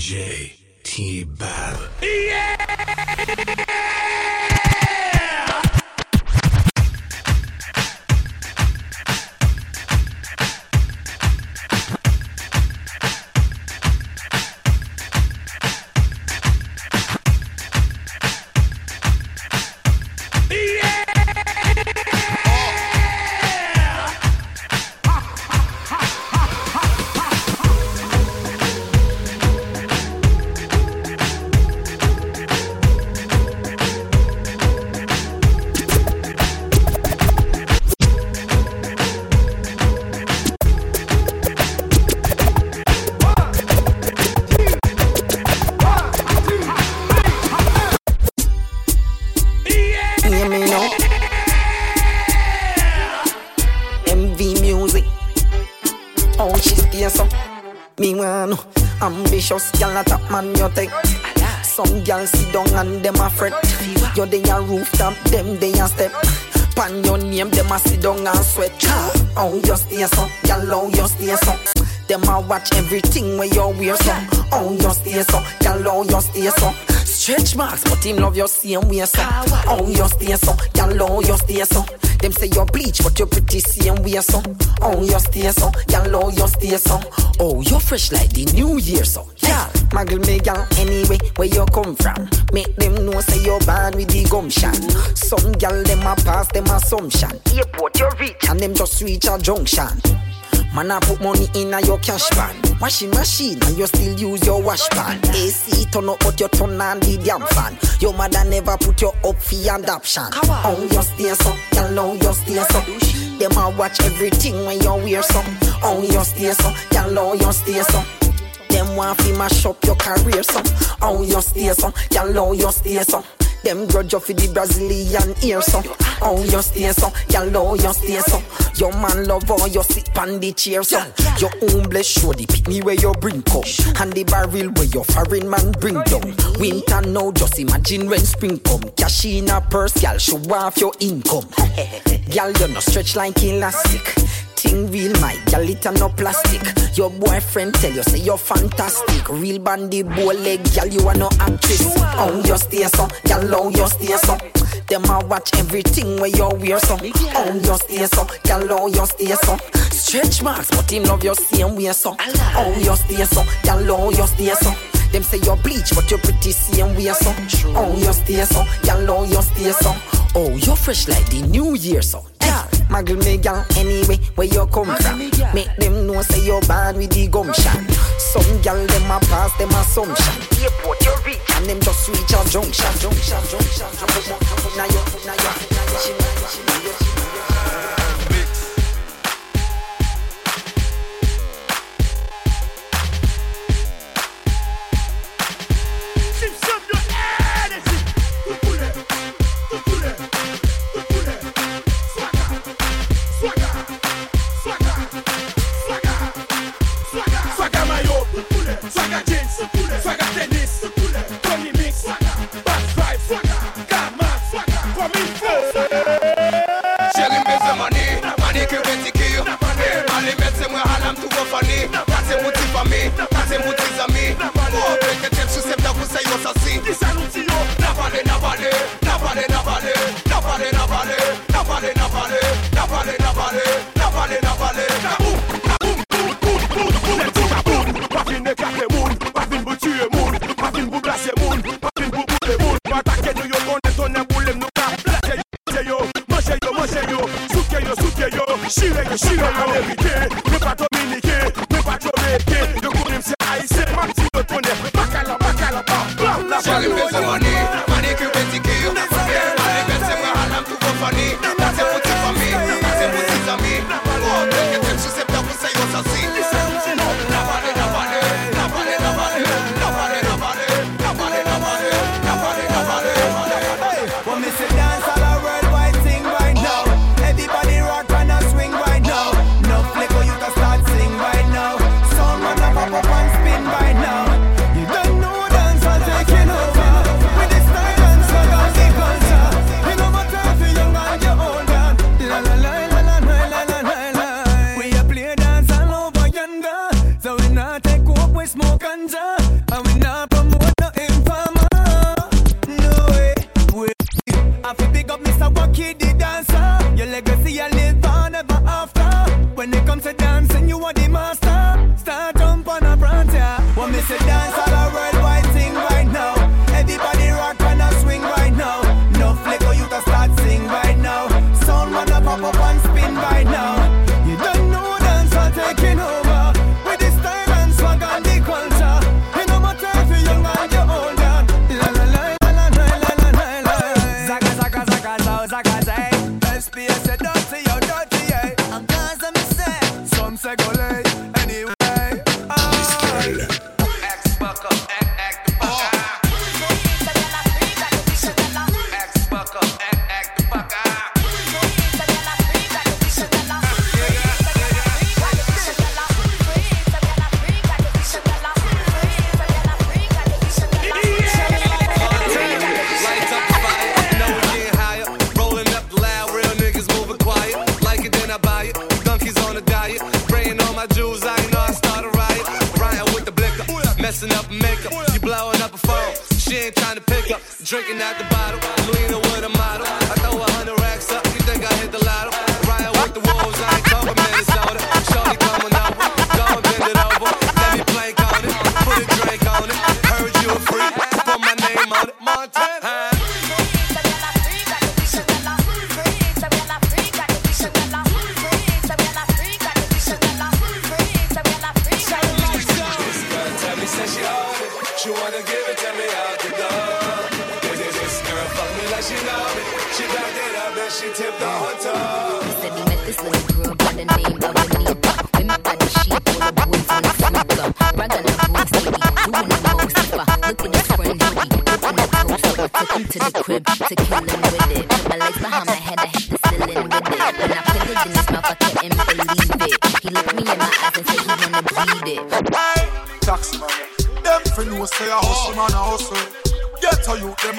DJ TIBAB. Hear him love your same way so. Oh, you stay so, gal, oh, you stay so. Them say you're bleach, but you're pretty same way so. Oh, you stay so, gal, oh, you stay so. Oh, you're fresh like the new year so. Gal, muggle me gal anyway, where you come from. Make them know say you're bad with the gumption. Some gal them a pass them assumption. Airport you reach and them just reach a junction. Man, I put money in a your cash pan. Washing machine, and you still use your wash pan. AC turn up, but you turn on the damn fan. Your mother never put you up for adoption. Oh, you stay so, you know you stay so. Them a watch everything when you wear some. Oh, you stay so, you know you stay so. Them want fi mash up your career so. Oh, you stay so, you know you stay so. Them grudge off the Brazilian ear so. Oh, you stay so, you know you stay so. Your man love how you sit on the chair so. Your humble show the pick me where you bring come. And the barrel where your foreign man bring down. Winter now, just imagine when spring come. Cash in a purse, y'all show off your income. Girl, you no stretch like elastic. Thing real, my gal, it no plastic. Your boyfriend tell you say you're fantastic. Real bandy bow leg, gal, you are no actress. Oh, you stay so, gal, oh, you stay so. Them a watch everything where you wear so. Oh, you stay so, gal, oh, you stay so. Stretch marks, but him love your same way so. Oh, you stay so, gal, oh, you stay so. Them say you're bleach, but you're pretty same way so. Oh, you stay so, gal, oh, you stay so. Oh, you fresh like the new year so. Muggle me gal anyway where you come from. Make them know say you're bad with the gumption. Some gal them a pass them assumption. Airport you reach and them just reach a junction. Junction, junction, junction. Now you, now you, now you, now you. Montana.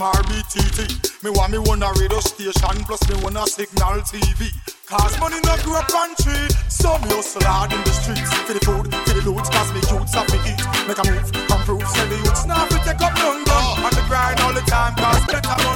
RBTT. Me want me one a radio station, plus me one a signal TV. Cause money no grow up on tree. So me hustle hard in the streets. For the food, for the loot, cause me youths have to eat. Make a move, come prove, say the youths now we take up none. On oh. the grind all the time, cause better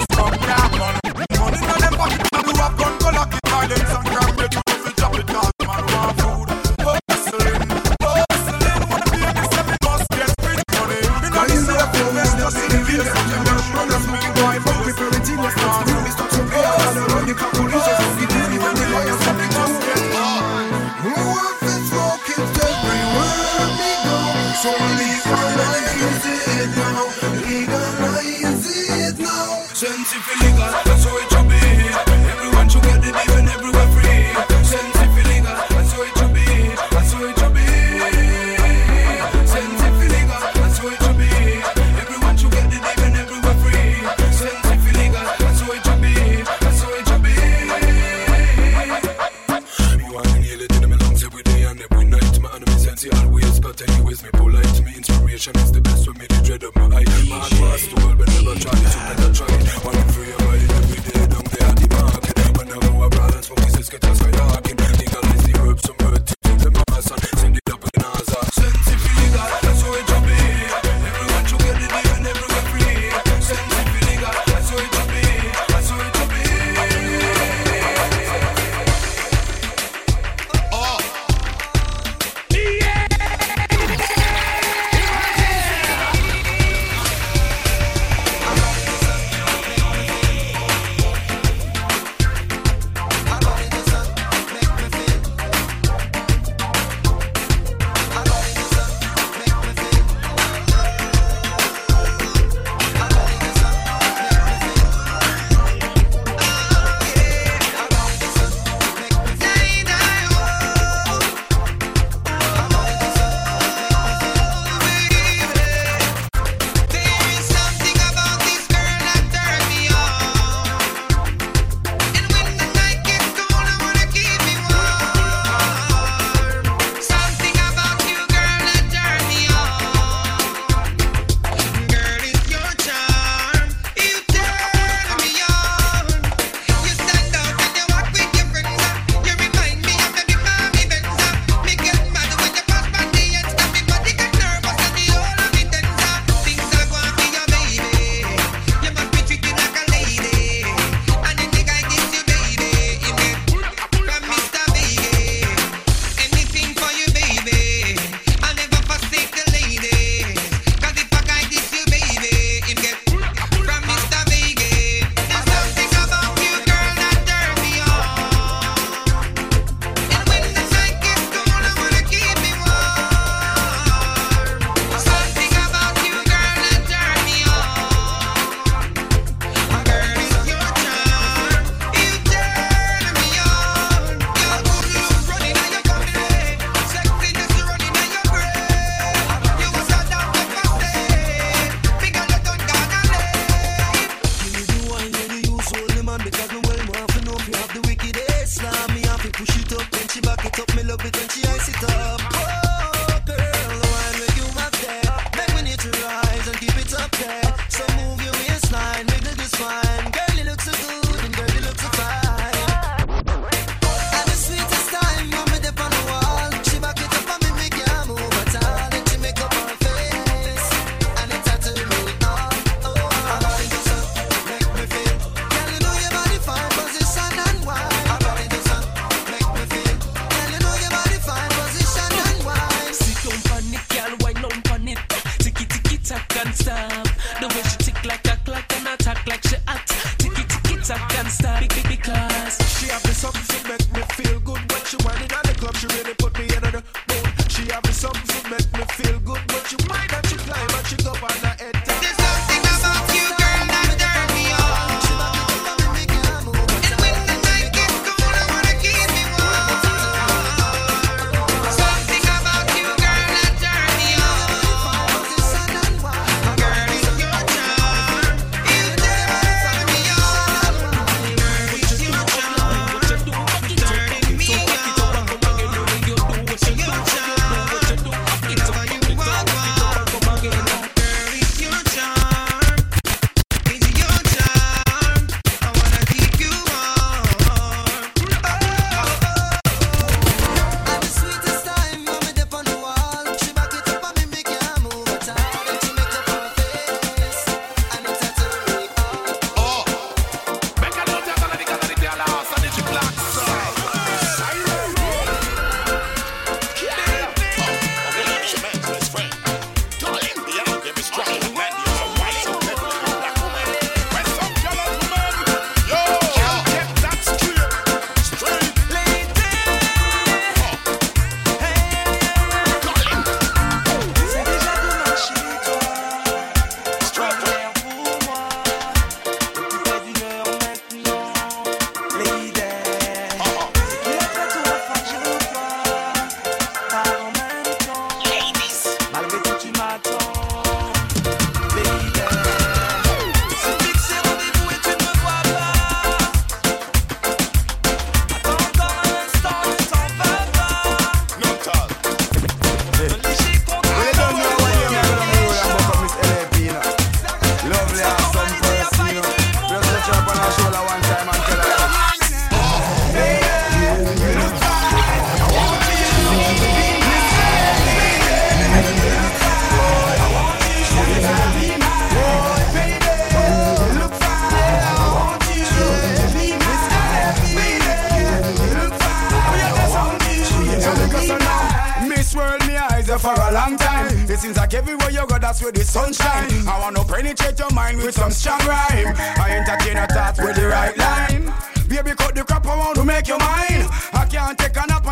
stars.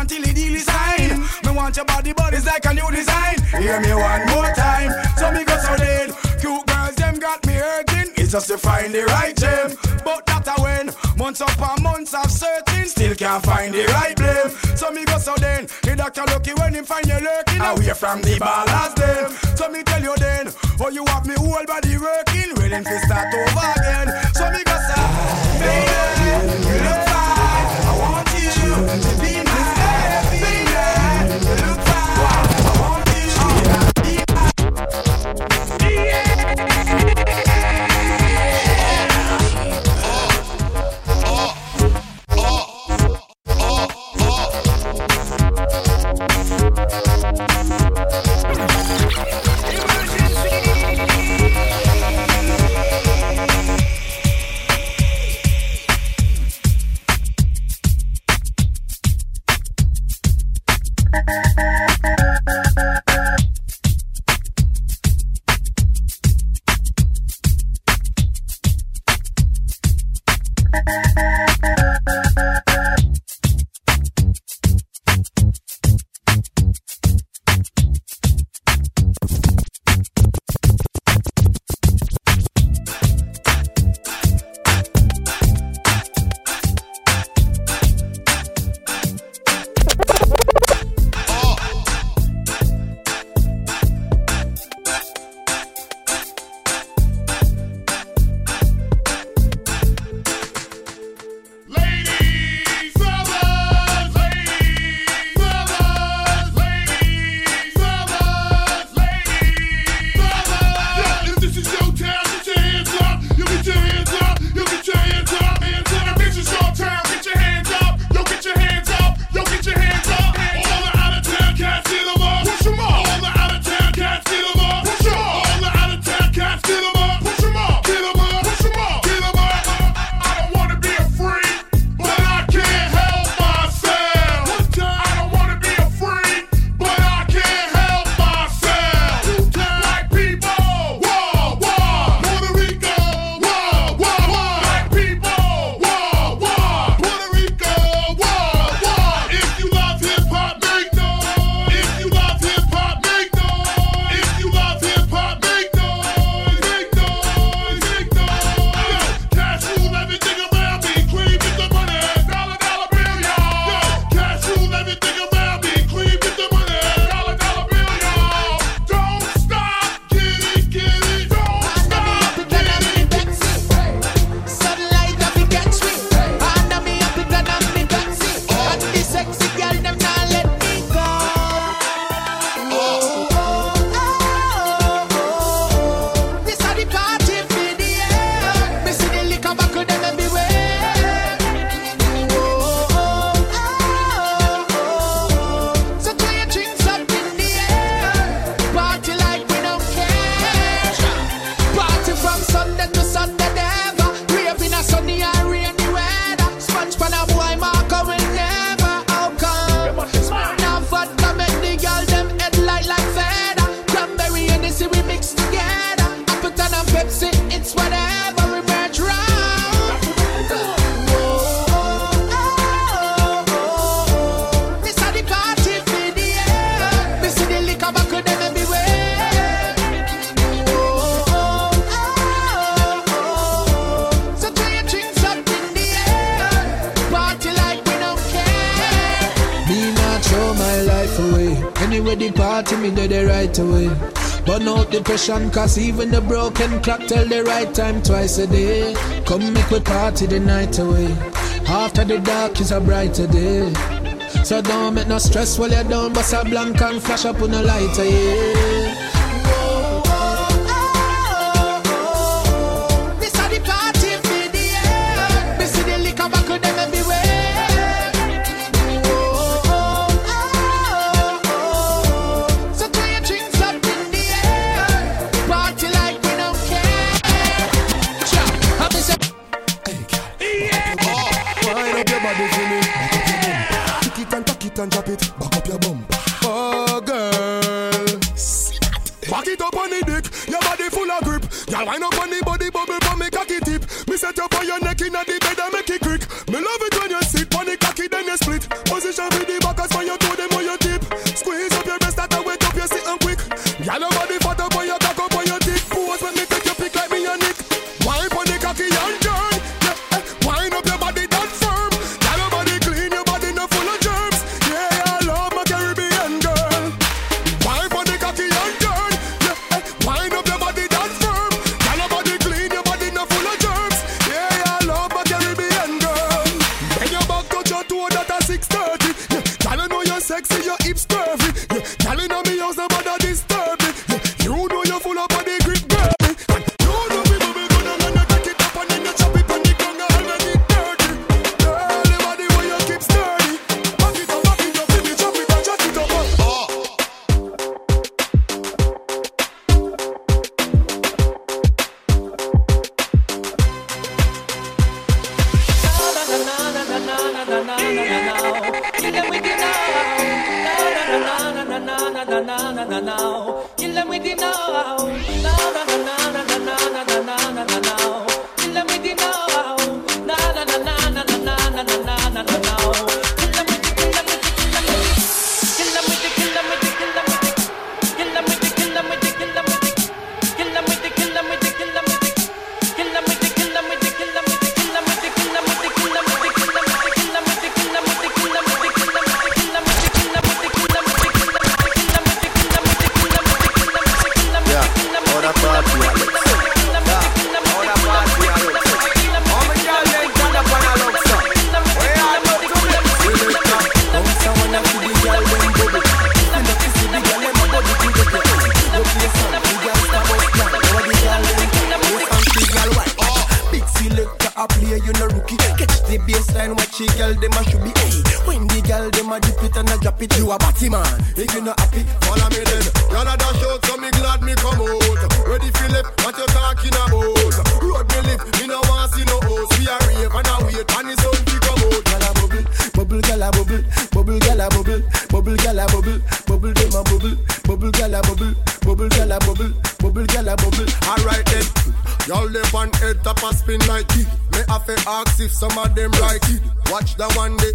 Till the deal is. Me want your body, but it's like a new design. Hear me one more time, so me go so dead. Cute girls, them got me hurting. It's just to find the right gem, but that I win. Months upon months of searching, still can't find the right blame. So me go so then, the doctor lucky when he find you lurking away from the ballast them. So me tell you then, oh you have me whole body working, willing to start over again. So me go Cause even the broken clock tell the right time twice a day. Come make we party the night away. After the dark is a brighter day. So don't make no stress while you're down Bust a blank and flash up on a lighter, yeah. Y'all wind up on the body bubble for me cocky tip. Me set you for your some of them like it. Watch the one day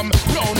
from round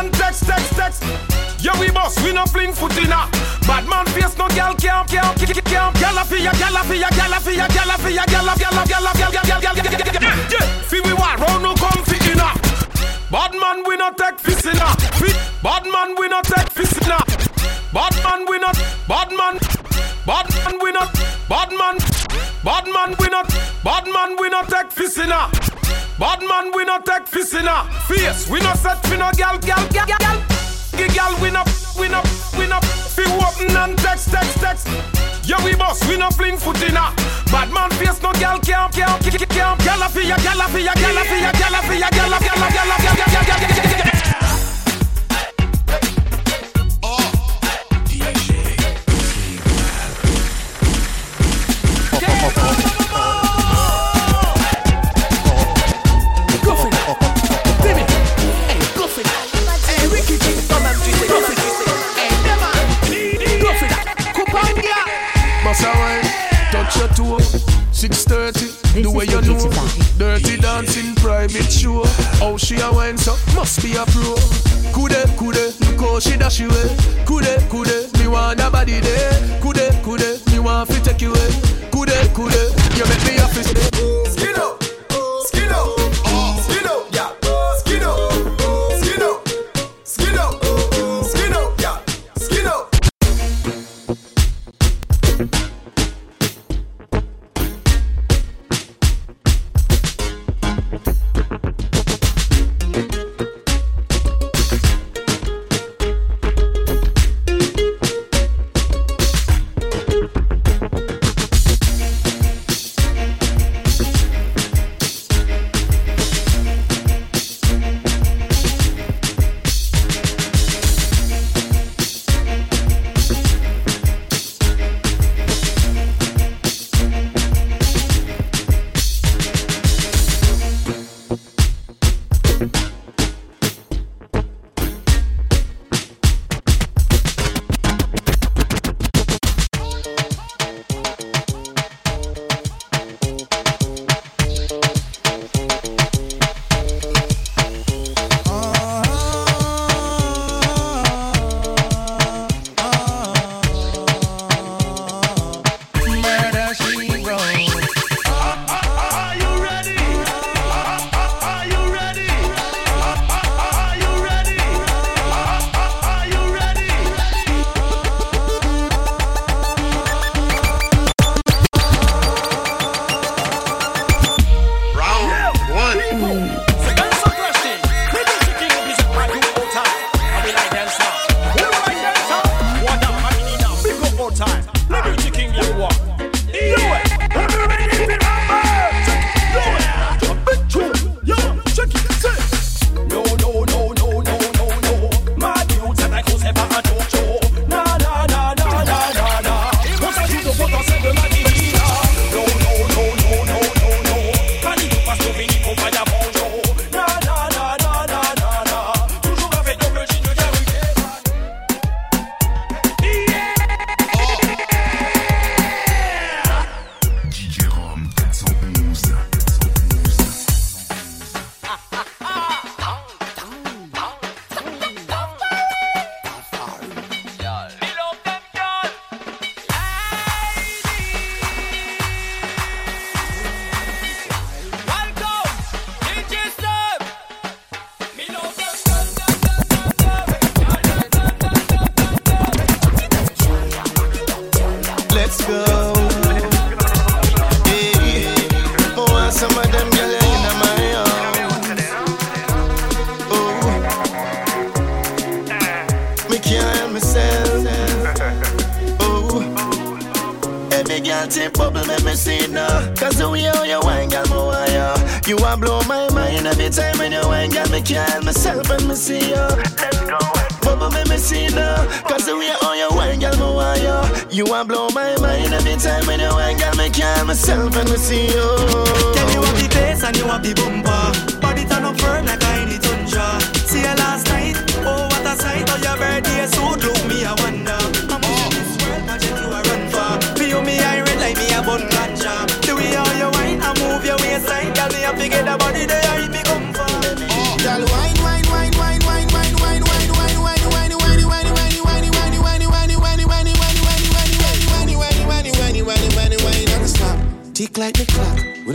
and text, text, text. Yeah, we boss, we no fling foot in a Bad man face, no gal can't, can't, can't, can't Gala fi ya, gala fi ya, gala fi ya, gala fi ya, gala, gala, gala, gala, gala, gala, gala, gala, gala Yeah, fi we war, round no come fi in a. Bad man, we no take fist in a. Bad man, we no take fist in a. Bad man, we not, bad man Bad man, we not, bad man Bad man, we not, bad man, we not take fist in a Bad man, we not take fist in a Face, we not set fi no gal, gal, gal, gal, gal gal win up, win up, win up. Fi open and text, text, text. Yeah, we boss, we no fling in a Bad man face, no gal can't, can't, can't, can't. Gala fi ya, gala fi ya, gala fi ya, gala fi ya, gala, gala, gala, gala, gala, gala, gala, gala. Bossa toe. 6:30, the way you know. Dirty dancing, private show. How she a wine so must be a pro. Kude kude, look how she dash away. Eh. Kude kude, me want a body there. Kude kude, me want fi take you away. Kude kude, you make me happy. Eh. Skin up,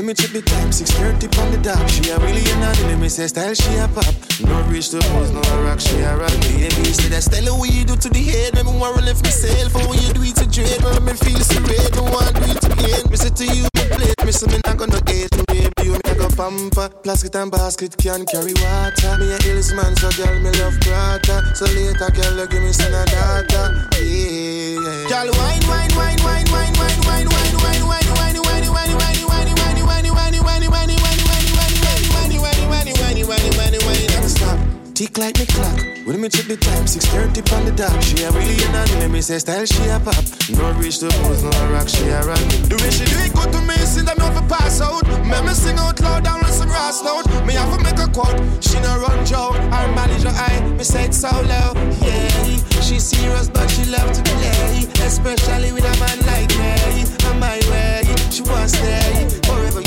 me check the time, 6.30 on the dot. She a really an anime, me say style she a pop. No reach the pose, no rock, she a rock. Baby, say that style what you do to the head. Me want to lift myself, for when you do it to dread. Me feel so red, don't want to it again. Me say to you, play, me say me not gonna hate me, baby, you me go pamper. Plastic and basket can carry water. Me a hills man, so girl, me love brother. So later, girl, give me some data. Yeah, uh, yeah. Girl, wine, wine, wine, wine, wine, wine, wine, wine, Tick like me clock. When me check the time, 6.30 on the dot. She a really an anime, me say style she a pop. No reach the pose, no rock, she a rock. The way she do it good to me, since I'm over pass out. Me me sing out loud down with some grass note. Me have to make a quote. She no run Joe, her manager I. Me say it so low, yeah. She serious but she love to play, especially with a man like me. On my way, she wants stay forever,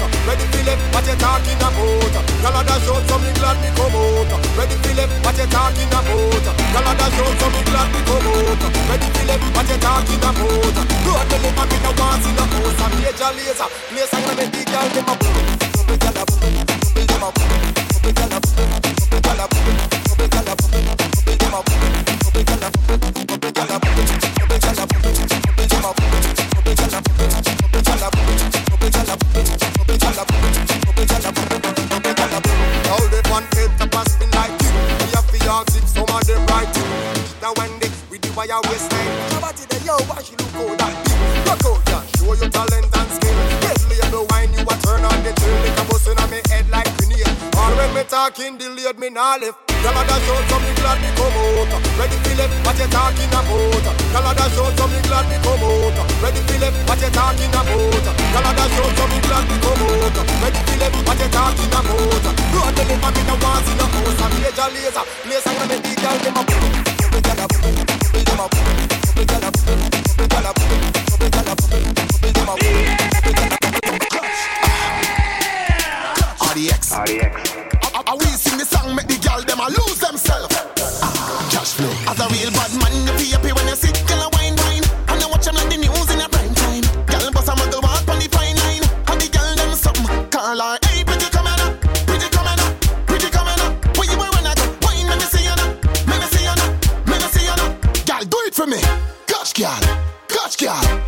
out. Ready for what you talking about? Y'all show so me glad me come out. Ready for them, what you talking about? Y'all show so me glad me come out. Ready for what you talking about? Road me live, I be no in the house. I'm Major Lazer, place I'm gonna girl them a boom. Boom, boom, boom, boom, boom, boom, boom, boom, boom, boom, boom, boom, boom, boom, boom, boom, boom, period, me nah left. Canada show some me glad me come out. Ready for left, what you talking about? Gyal I da show so me glad me come out. Ready for left, what you talking about? Gyal I da show so me glad me come out. Ready for left, what you talking about? You are the name of me, the want in the house. I'm a laser, place I'm gonna make the girl them a girl.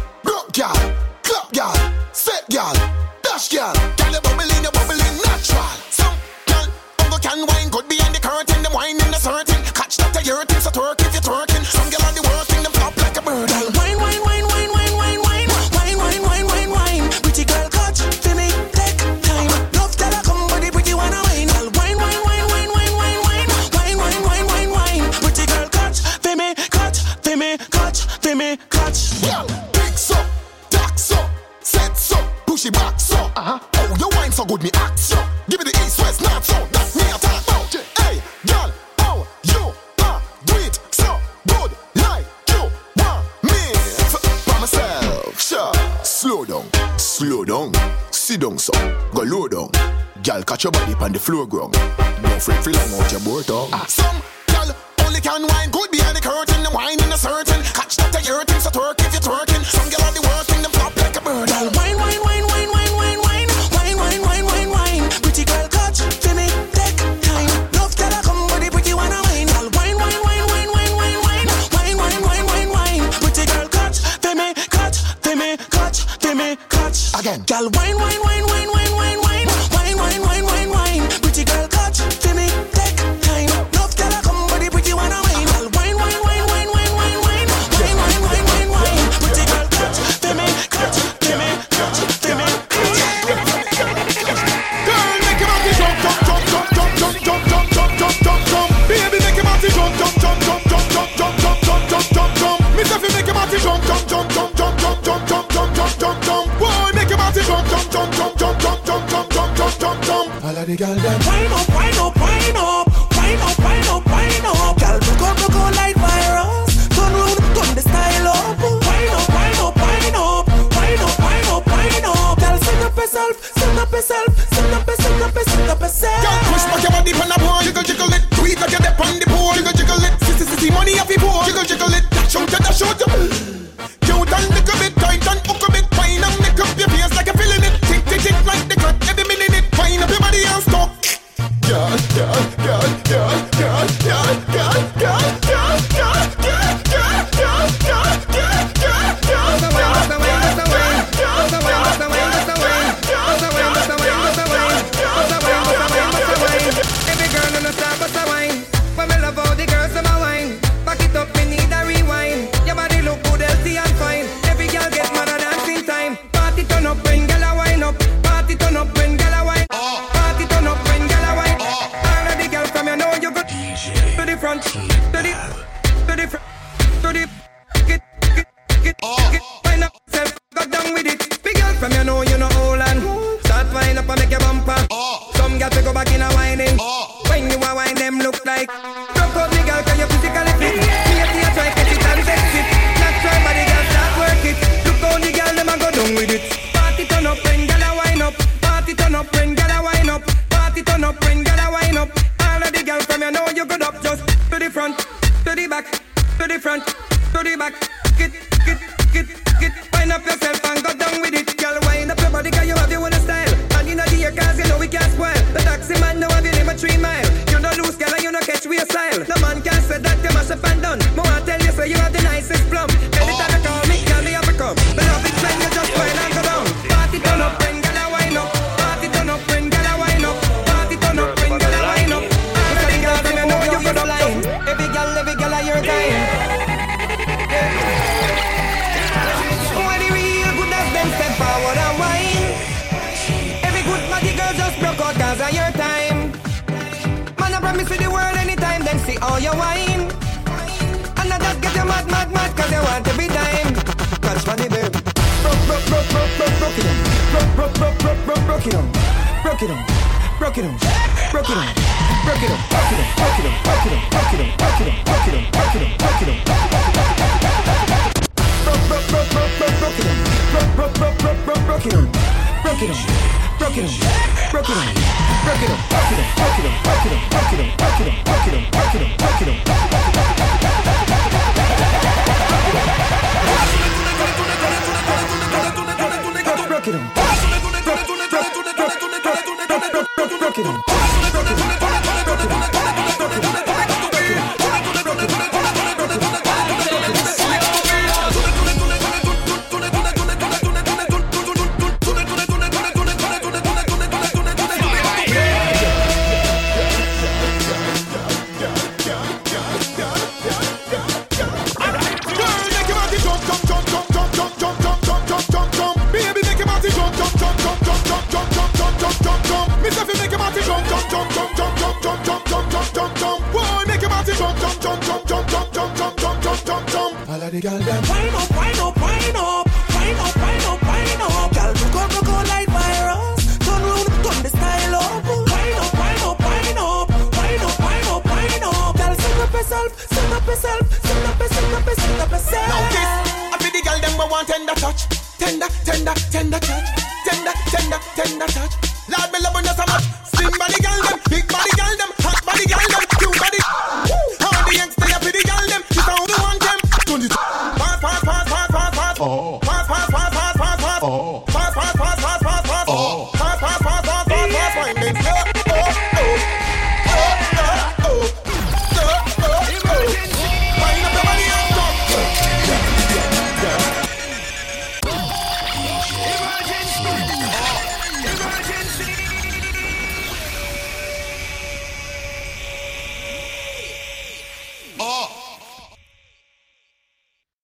It on.